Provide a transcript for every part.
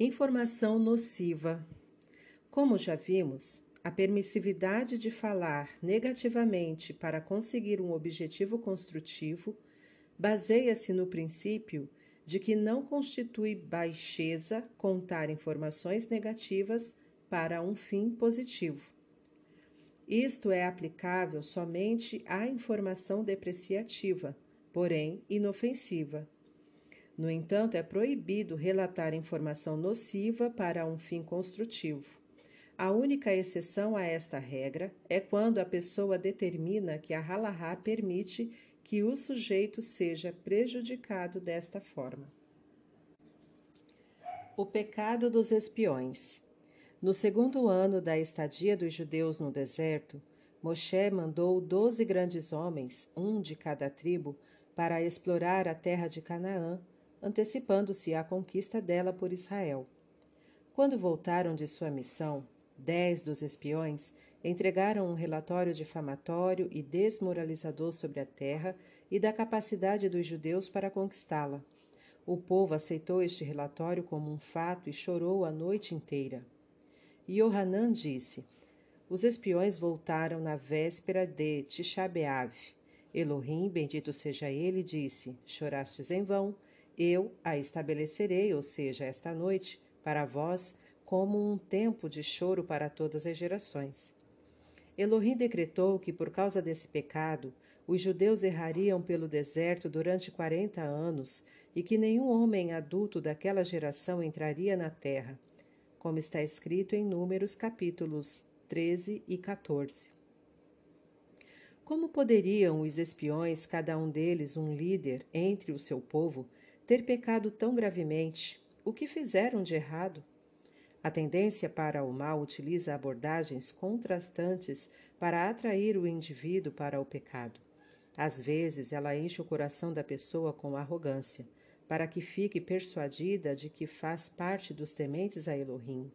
Informação nociva. Como já vimos, a permissividade de falar negativamente para conseguir um objetivo construtivo baseia-se no princípio de que não constitui baixeza contar informações negativas para um fim positivo. Isto é aplicável somente à informação depreciativa, porém inofensiva no entanto, é proibido relatar informação nociva para um fim construtivo. A única exceção a esta regra é quando a pessoa determina que a halahá permite que o sujeito seja prejudicado desta forma. O pecado dos espiões. No segundo ano da estadia dos judeus no deserto, Moshe mandou doze grandes homens, um de cada tribo, para explorar a terra de Canaã antecipando-se à conquista dela por Israel. Quando voltaram de sua missão, dez dos espiões entregaram um relatório difamatório e desmoralizador sobre a terra e da capacidade dos judeus para conquistá-la. O povo aceitou este relatório como um fato e chorou a noite inteira. Yohanan disse: Os espiões voltaram na véspera de Tisha B'Av. Elohim, bendito seja ele, disse: Chorastes em vão, eu a estabelecerei, ou seja, esta noite, para vós, como um tempo de choro para todas as gerações. Elohim decretou que, por causa desse pecado, os judeus errariam pelo deserto durante quarenta anos e que nenhum homem adulto daquela geração entraria na terra, como está escrito em Números capítulos 13 e 14. Como poderiam os espiões, cada um deles um líder entre o seu povo, ter pecado tão gravemente? O que fizeram de errado? A tendência para o mal utiliza abordagens contrastantes para atrair o indivíduo para o pecado. Às vezes, ela enche o coração da pessoa com arrogância, para que fique persuadida de que faz parte dos tementes a Elohim,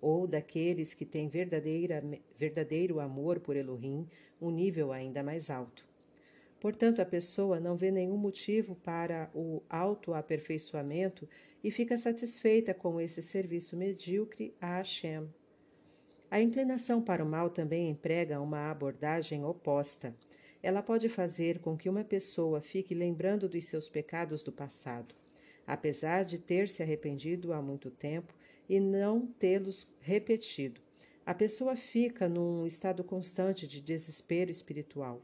ou daqueles que têm verdadeiro amor por Elohim, um nível ainda mais alto. Portanto, a pessoa não vê nenhum motivo para o autoaperfeiçoamento e fica satisfeita com esse serviço medíocre a Hashem. A inclinação para o mal também emprega uma abordagem oposta. Ela pode fazer com que uma pessoa fique lembrando dos seus pecados do passado, apesar de ter se arrependido há muito tempo e não tê-los repetido. A pessoa fica num estado constante de desespero espiritual.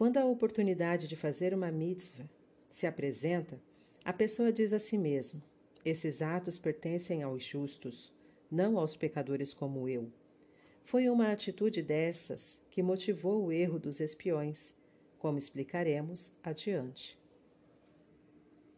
Quando a oportunidade de fazer uma mitzvah se apresenta, a pessoa diz a si mesma: esses atos pertencem aos justos, não aos pecadores como eu. Foi uma atitude dessas que motivou o erro dos espiões, como explicaremos adiante.